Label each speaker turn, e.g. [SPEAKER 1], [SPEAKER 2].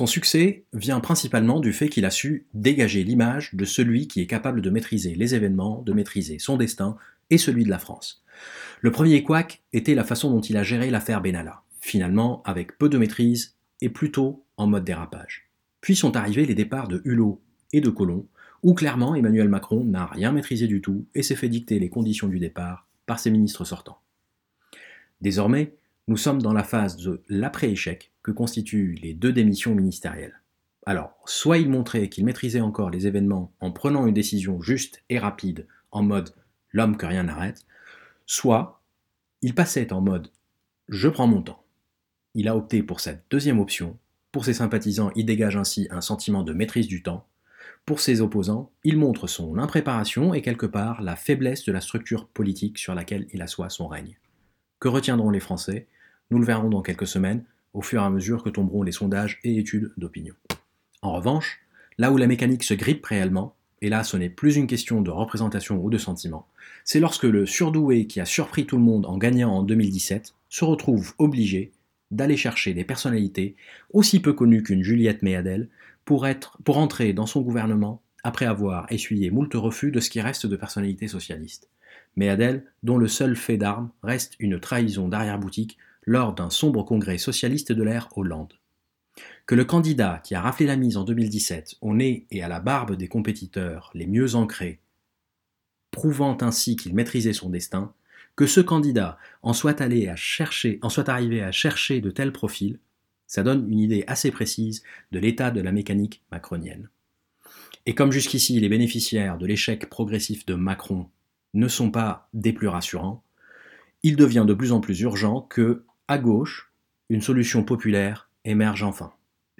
[SPEAKER 1] Son succès vient principalement du fait qu'il a su dégager l'image de celui qui est capable de maîtriser les événements, de maîtriser son destin et celui de la France. Le premier couac était la façon dont il a géré l'affaire Benalla, finalement avec peu de maîtrise et plutôt en mode dérapage. Puis sont arrivés les départs de Hulot et de Colomb, où clairement Emmanuel Macron n'a rien maîtrisé du tout et s'est fait dicter les conditions du départ par ses ministres sortants. Désormais, nous sommes dans la phase de l'après-échec constituent les deux démissions ministérielles. Alors, soit il montrait qu'il maîtrisait encore les événements en prenant une décision juste et rapide, en mode l'homme que rien n'arrête, soit il passait en mode je prends mon temps. Il a opté pour cette deuxième option. Pour ses sympathisants, il dégage ainsi un sentiment de maîtrise du temps. Pour ses opposants, il montre son impréparation et quelque part la faiblesse de la structure politique sur laquelle il assoit son règne. Que retiendront les Français? Nous le verrons dans quelques semaines, au fur et à mesure que tomberont les sondages et études d'opinion. En revanche, là où la mécanique se grippe réellement, et là ce n'est plus une question de représentation ou de sentiment, c'est lorsque le surdoué qui a surpris tout le monde en gagnant en 2017 se retrouve obligé d'aller chercher des personnalités aussi peu connues qu'une Juliette Méadel pour, être, pour entrer dans son gouvernement après avoir essuyé moult refus de ce qui reste de personnalités socialistes. Méadel, dont le seul fait d'armes reste une trahison d'arrière-boutique lors d'un sombre congrès socialiste de l'ère Hollande. Que le candidat qui a raflé la mise en 2017 au nez et à la barbe des compétiteurs les mieux ancrés, prouvant ainsi qu'il maîtrisait son destin, que ce candidat en soit allé chercher, en soit arrivé à chercher de tels profils, ça donne une idée assez précise de l'état de la mécanique macronienne. Et comme jusqu'ici les bénéficiaires de l'échec progressif de Macron ne sont pas des plus rassurants, il devient de plus en plus urgent que, à gauche, une solution populaire émerge enfin.